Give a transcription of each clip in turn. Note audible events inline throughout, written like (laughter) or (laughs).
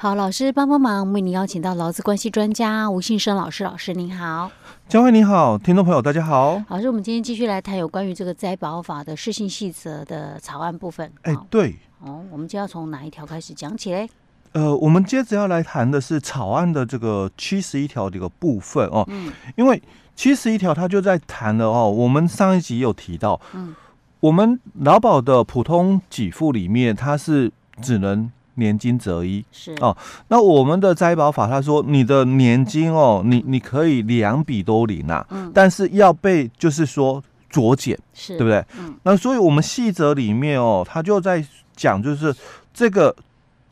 好，老师帮帮忙，为您邀请到劳资关系专家吴信生老师，老师您好，江慧你好，听众朋友大家好，老师，我们今天继续来谈有关于这个灾保法的施行细则的草案部分。哎，对，哦，我们就要从哪一条开始讲起嘞？呃，我们接着要来谈的是草案的这个七十一条这个部分哦，嗯，因为七十一条它就在谈了哦，我们上一集有提到，嗯，我们劳保的普通给付里面，它是只能。年金择一。是。哦，那我们的灾保法他说，你的年金哦，你你可以两笔都领啊，嗯，但是要被就是说酌减，是对不对？嗯，那所以我们细则里面哦，他就在讲就是这个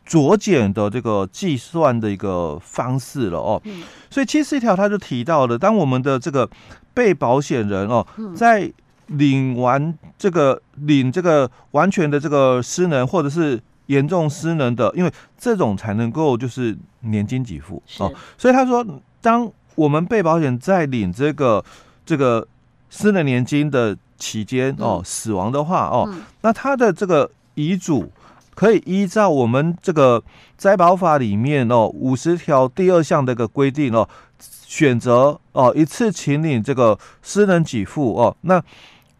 酌减的这个计算的一个方式了哦，嗯，所以七十一条他就提到了，当我们的这个被保险人哦，在领完这个领这个完全的这个失能或者是。严重失能的，因为这种才能够就是年金给付哦，所以他说，当我们被保险在领这个这个失能年金的期间哦，死亡的话哦，那他的这个遗嘱可以依照我们这个灾保法里面哦五十条第二项的一个规定哦，选择哦一次请领这个失能给付哦，那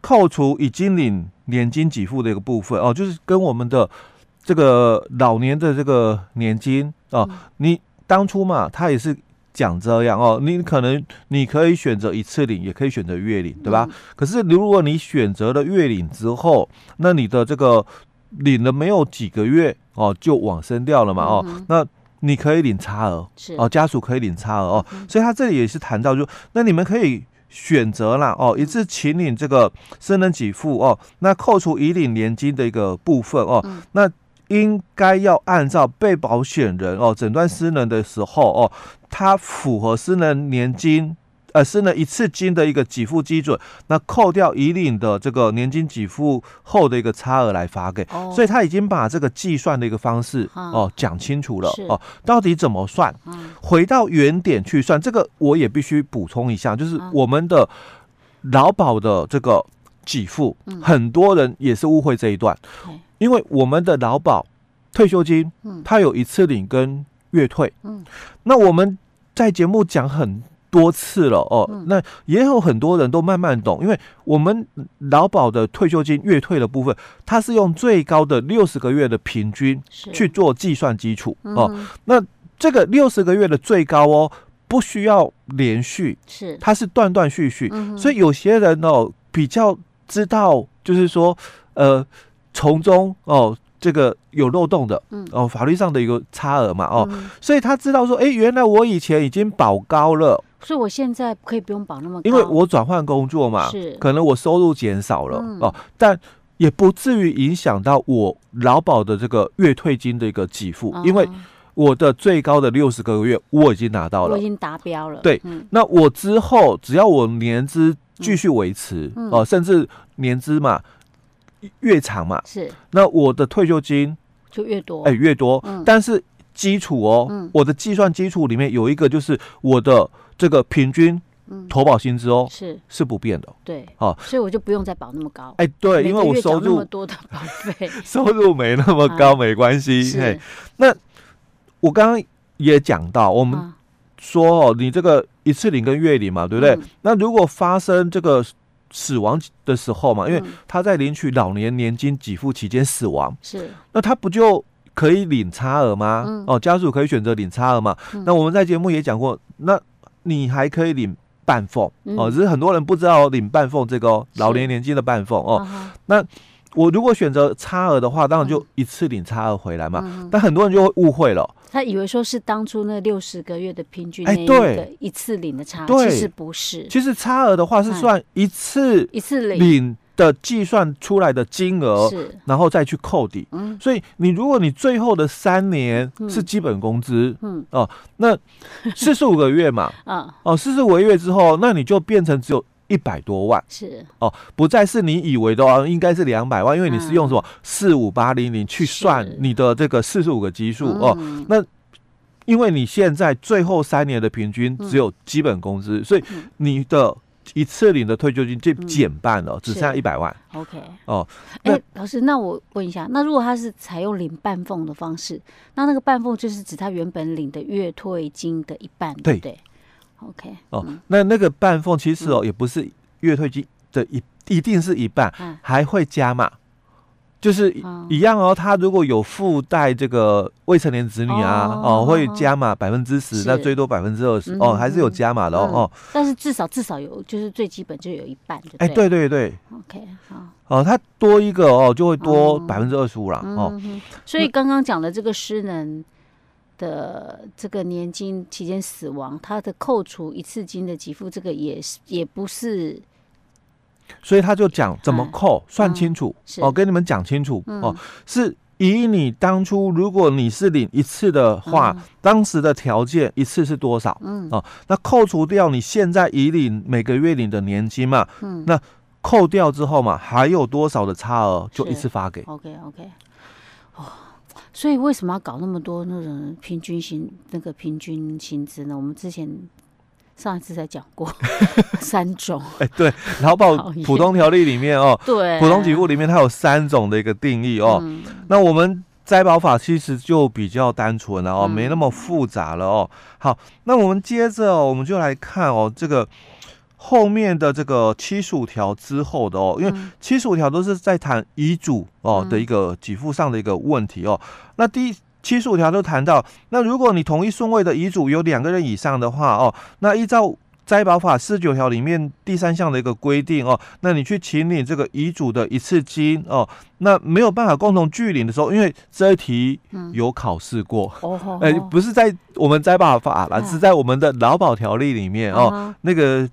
扣除已经领年金给付的一个部分哦，就是跟我们的。这个老年的这个年金哦，你当初嘛，他也是讲这样哦，你可能你可以选择一次领，也可以选择月领，对吧？可是如果你选择了月领之后，那你的这个领了没有几个月哦，就往生掉了嘛哦，那你可以领差额哦，家属可以领差额哦，所以他这里也是谈到，就那你们可以选择啦哦，一次请领这个生人给付哦，那扣除已领年金的一个部分哦，那。应该要按照被保险人哦诊断失能的时候哦，他符合失能年金呃失能一次金的一个给付基准，那扣掉已领的这个年金给付后的一个差额来发给，哦、所以他已经把这个计算的一个方式哦讲清楚了哦，到底怎么算？回到原点去算，这个我也必须补充一下，就是我们的劳保的这个给付，很多人也是误会这一段。因为我们的劳保退休金，嗯。它有一次领跟月退，嗯，那我们在节目讲很多次了哦，那也有很多人都慢慢懂，因为我们劳保的退休金月退的部分，它是用最高的六十个月的平均去做计算基础哦，那这个六十个月的最高哦，不需要连续，是。它是断断续续，所以有些人哦比较知道，就是说呃。从中哦，这个有漏洞的，嗯，哦，法律上的一个差额嘛，哦，嗯、所以他知道说，哎，原来我以前已经保高了，所以我现在可以不用保那么高，因为我转换工作嘛，是，可能我收入减少了，嗯、哦，但也不至于影响到我劳保的这个月退金的一个给付，嗯、因为我的最高的六十个月我已经拿到了，我已经达标了，对，嗯、那我之后只要我年资继续维持，嗯、哦，甚至年资嘛。越长嘛，是那我的退休金就越多，哎，越多。嗯，但是基础哦，嗯，我的计算基础里面有一个就是我的这个平均投保薪资哦，是是不变的。对，哦，所以我就不用再保那么高。哎，对，因为我收入那么多的保费，(laughs) 收入没那么高没关系。嘿，那我刚刚也讲到，我们说哦，你这个一次领跟月领嘛，对不对？那如果发生这个。死亡的时候嘛，因为他在领取老年年金给付期间死亡，是。那他不就可以领差额吗？嗯、哦，家属可以选择领差额嘛？嗯、那我们在节目也讲过，那你还可以领半俸、嗯、哦，只是很多人不知道领半俸这个、哦、老年年金的半俸哦。是那我如果选择差额的话，当然就一次领差额回来嘛。嗯、但很多人就会误会了。他以为说是当初那六十个月的平均，哎，对，一次领的差额，其实不是。其实差额的话是算一次一次领。的计算出来的金额，是，然后再去扣抵。嗯，所以你如果你最后的三年是基本工资，嗯。哦，那四十五个月嘛，嗯 (laughs) 哦，四十五个月之后，那你就变成只有一百多万，是。哦，不再是你以为的哦，应该是两百万，因为你是用什么四五八零零去算你的这个四十五个基数哦，那因为你现在最后三年的平均只有基本工资，所以你的一次领的退休金就减半了，嗯、只剩下一百万。OK，哦，哎、欸，老师，那我问一下，那如果他是采用领半俸的方式，那那个半俸就是指他原本领的月退金的一半，对不对？OK，哦，嗯、那那个半俸其实哦，也不是月退金的一一定是一半，嗯、还会加嘛。就是一样哦，他如果有附带这个未成年子女啊，哦，会加码百分之十，那最多百分之二十哦，还是有加码的哦。哦，但是至少至少有，就是最基本就有一半，哎，对对对，OK，好，哦，他多一个哦，就会多百分之二十五了哦。所以刚刚讲的这个失能的这个年金期间死亡，他的扣除一次金的给付，这个也是也不是。所以他就讲怎么扣，算清楚哦，跟你们讲清楚哦，是以你当初如果你是领一次的话，当时的条件一次是多少？嗯。哦，那扣除掉你现在已领每个月领的年金嘛，嗯，那扣掉之后嘛，还有多少的差额就一次发给。OK OK，哦，所以为什么要搞那么多那种平均薪那个平均薪资呢？我们之前。上一次才讲过 (laughs) 三种，哎，对，劳保普通条例里面哦，对，普通给付里面它有三种的一个定义哦。嗯、那我们灾保法其实就比较单纯了哦，嗯、没那么复杂了哦。好，那我们接着、哦、我们就来看哦，这个后面的这个七十五条之后的哦，因为七十五条都是在谈遗嘱哦的一个给付上的一个问题哦。那第。七十五条都谈到，那如果你同一顺位的遗嘱有两个人以上的话哦，那依照灾保法四十九条里面第三项的一个规定哦，那你去请领这个遗嘱的一次金哦，那没有办法共同具领的时候，因为这一题有考试过，嗯、(laughs) 哎，不是在我们灾保法了，是在我们的劳保条例里面哦，那个。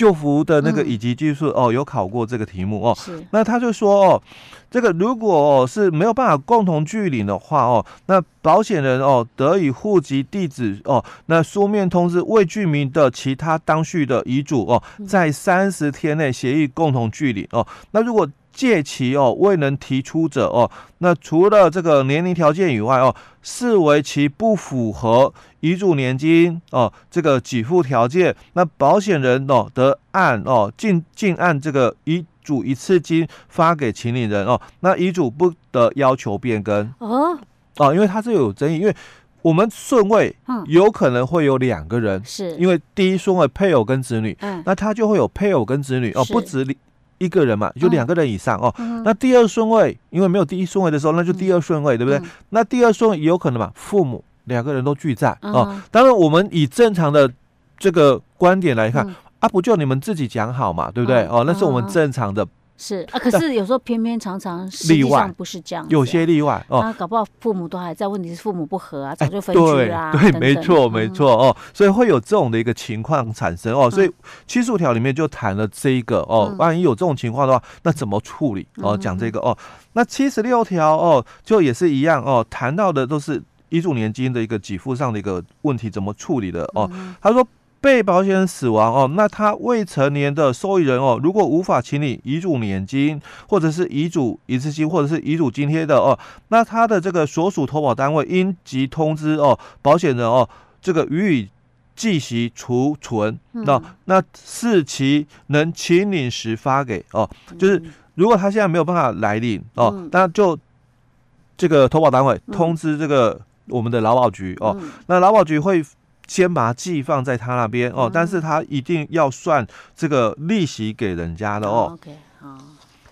就服的那个以及技术哦，有考过这个题目哦。是，那他就说哦，这个如果哦是没有办法共同具领的话哦，那保险人哦得以户籍地址哦，那书面通知未具名的其他当序的遗嘱哦，在三十天内协议共同具领哦。那如果借期哦未能提出者哦，那除了这个年龄条件以外哦，视为其不符合遗嘱年金哦这个给付条件，那保险人哦得按哦尽尽按这个遗嘱一次金发给请领人哦，那遗嘱不得要求变更。哦。哦，因为它这有争议，因为我们顺位有可能会有两个人，是。因为第一顺位配偶跟子女，嗯，那他就会有配偶跟子女哦，不止一个人嘛，就两个人以上哦。嗯、那第二顺位，因为没有第一顺位的时候，那就第二顺位，嗯、对不对？嗯、那第二顺位也有可能嘛，父母两个人都聚在、嗯、哦。当然，我们以正常的这个观点来看，嗯、啊，不就你们自己讲好嘛，对不对？嗯、哦，那是我们正常的。是啊，可是有时候偏偏常常实际上不是这样，有些例外哦。那搞不好父母都还在，问题是父母不和啊，早就分居啦。对，没错，没错哦。所以会有这种的一个情况产生哦。所以七十五条里面就谈了这一个哦，万一有这种情况的话，那怎么处理哦？讲这个哦。那七十六条哦，就也是一样哦，谈到的都是遗嘱年金的一个给付上的一个问题，怎么处理的哦？他说。被保险人死亡哦，那他未成年的受益人哦，如果无法请领遗嘱年金，或者是遗嘱一次性，或者是遗嘱津贴的哦，那他的这个所属投保单位应即通知哦，保险人哦，这个予以计息储存，那、嗯、那视其能请领时发给哦，就是如果他现在没有办法来领哦，那就这个投保单位通知这个我们的劳保局哦，那劳保局会。先把它寄放在他那边哦，但是他一定要算这个利息给人家的哦。OK，好，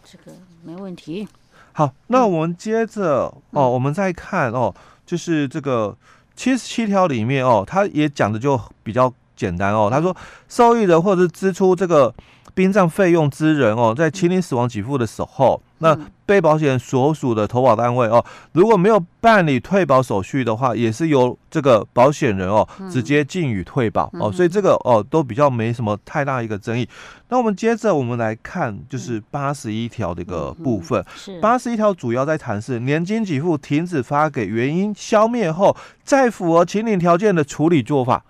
这个没问题。好，那我们接着哦，我们再看哦，就是这个七十七条里面哦，他也讲的就比较简单哦。他说，受益人或者是支出这个殡葬费用之人哦，在请领死亡给付的时候。那被保险人所属的投保单位哦，如果没有办理退保手续的话，也是由这个保险人哦直接进予退保哦，所以这个哦都比较没什么太大一个争议。那我们接着我们来看，就是八十一条的一个部分。是八十一条主要在谈是年金给付停止发给原因消灭后，再符合请领条件的处理做法。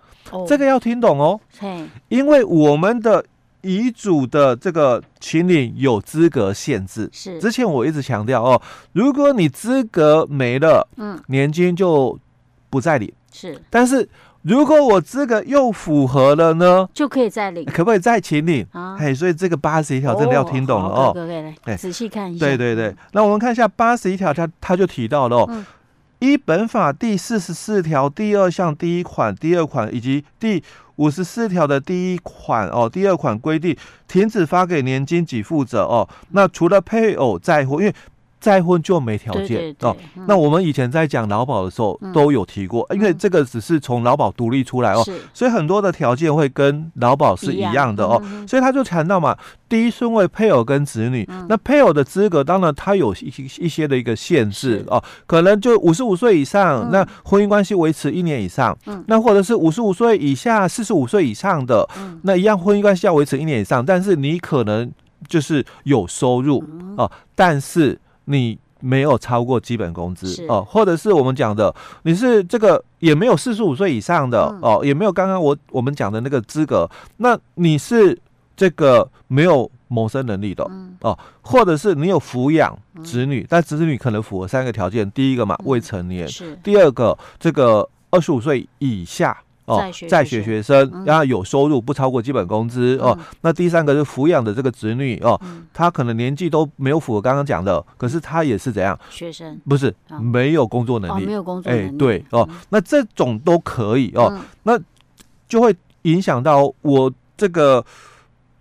这个要听懂哦，因为我们的。遗嘱的这个请领有资格限制，是之前我一直强调哦，如果你资格没了，嗯，年金就不再领，是。但是如果我资格又符合了呢，就可以再领，可不可以再请领？啊，嘿，所以这个八十一条真的要听懂了哦。可以，可以，来仔细看一下。对对对，那我们看一下八十一条，它它就提到了哦。依本法第四十四条第二项第一款、第二款以及第五十四条的第一款哦，第二款规定，停止发给年金给付者哦。那除了配偶再婚，因为再婚就没条件哦。嗯、那我们以前在讲劳保的时候都有提过，嗯、因为这个只是从劳保独立出来哦，所以很多的条件会跟劳保是一样的哦。嗯、所以他就谈到嘛，第一顺位配偶跟子女，嗯、那配偶的资格当然他有一一些的一个限制哦，可能就五十五岁以上，嗯、那婚姻关系维持一年以上，嗯、那或者是五十五岁以下、四十五岁以上的，嗯、那一样婚姻关系要维持一年以上，但是你可能就是有收入哦，但是。你没有超过基本工资是。哦，或者是我们讲的，你是这个也没有四十五岁以上的、嗯、哦，也没有刚刚我我们讲的那个资格，那你是这个没有谋生能力的、嗯、哦，或者是你有抚养子女，嗯、但子女可能符合三个条件，第一个嘛未成年，第二个这个二十五岁以下。哦，在学学生，然后有收入不超过基本工资哦。那第三个是抚养的这个子女哦，他可能年纪都没有符合刚刚讲的，可是他也是怎样？学生不是没有工作能力，没有工作能力。哎，对哦，那这种都可以哦，那就会影响到我这个，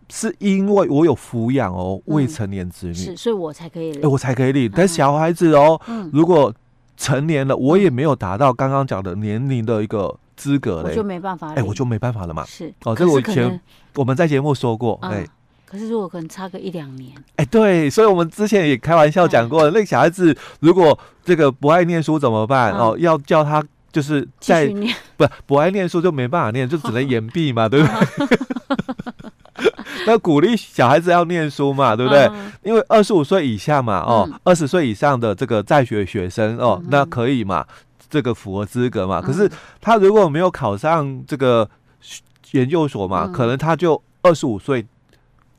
是因为我有抚养哦未成年子女，是，所以我才可以领，我才可以领。但小孩子哦，如果成年了，我也没有达到刚刚讲的年龄的一个。资格嘞，我就没办法，哎，我就没办法了嘛。是哦，这个我以前我们在节目说过，哎，可是如果可能差个一两年，哎，对，所以我们之前也开玩笑讲过，那个小孩子如果这个不爱念书怎么办？哦，要叫他就是在不不爱念书就没办法念，就只能延毕嘛，对不对？(laughs) 那鼓励小孩子要念书嘛，对不对？因为二十五岁以下嘛，哦，二十岁以上的这个在学学生哦，那可以嘛。这个符合资格嘛？可是他如果没有考上这个研究所嘛，嗯、可能他就二十五岁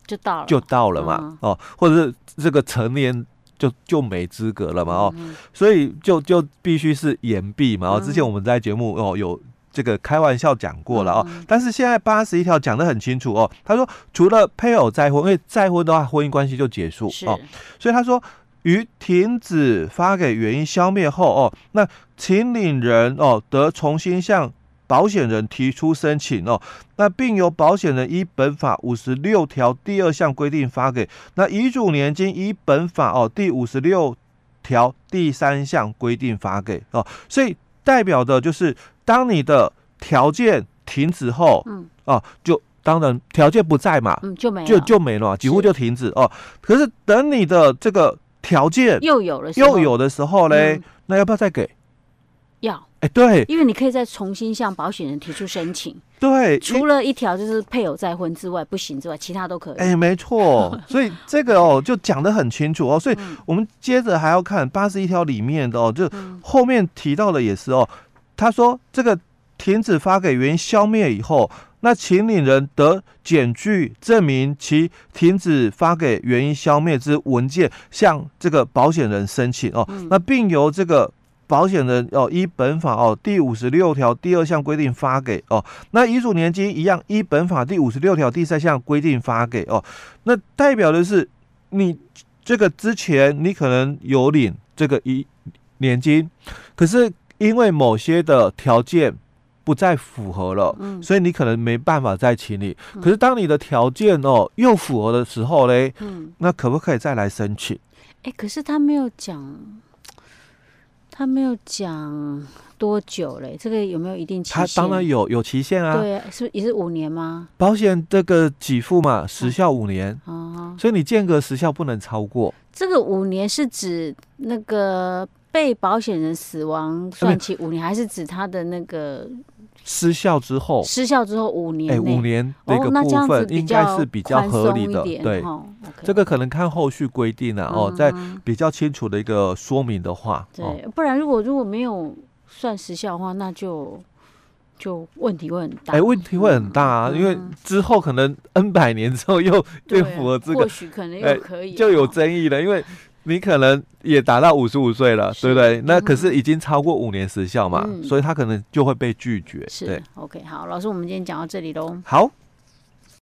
就到了，就到了嘛。嗯、哦，或者是这个成年就就没资格了嘛。哦，嗯、所以就就必须是延毕嘛。哦，之前我们在节目哦有这个开玩笑讲过了哦，嗯、但是现在八十一条讲的很清楚哦。他说，除了配偶再婚，因为再婚的话婚姻关系就结束哦，所以他说。于停止发给原因消灭后哦，那请领人哦得重新向保险人提出申请哦，那并由保险人依本法五十六条第二项规定发给，那遗嘱年金依本法哦第五十六条第三项规定发给哦，所以代表的就是当你的条件停止后，嗯。哦，就当然条件不在嘛，嗯就没就就没了，几乎就停止哦，可是等你的这个。条件又有了，又有的时候嘞，嗯、那要不要再给？要，哎、欸，对，因为你可以再重新向保险人提出申请。对，除了一条就是配偶再婚之外不行之外，其他都可以。哎、欸，没错，(laughs) 所以这个哦就讲得很清楚哦。所以我们接着还要看八十一条里面的哦，就后面提到的也是哦，他说这个停止发给原因消灭以后。那请领人得检具证明其停止发给原因消灭之文件，向这个保险人申请哦。嗯、那并由这个保险人哦依本法哦第五十六条第二项规定发给哦。那遗嘱年金一样依本法第五十六条第三项规定发给哦。那代表的是你这个之前你可能有领这个一年金，可是因为某些的条件。不再符合了，嗯、所以你可能没办法再请你。嗯、可是当你的条件哦又符合的时候嘞，嗯、那可不可以再来申请？哎、欸，可是他没有讲，他没有讲多久嘞？这个有没有一定期限？他当然有有期限啊。对啊，是也是五年吗？保险这个给付嘛，时效五年，啊、所以你间隔时效不能超过。这个五年是指那个被保险人死亡算起五年，还是指他的那个？失效之后，失效之后五年，哎，五年的一个部分应该是比较合理的，对，这个可能看后续规定了哦，在比较清楚的一个说明的话，对，不然如果如果没有算时效的话，那就就问题会很大，哎，问题会很大啊，因为之后可能 N 百年之后又又符合这个，或许可能又可以，就有争议了，因为你可能也达到五十五岁了，对不对？那可是已经超过五年时效嘛，嗯、所以他可能就会被拒绝。是，OK，好，老师，我们今天讲到这里喽。好。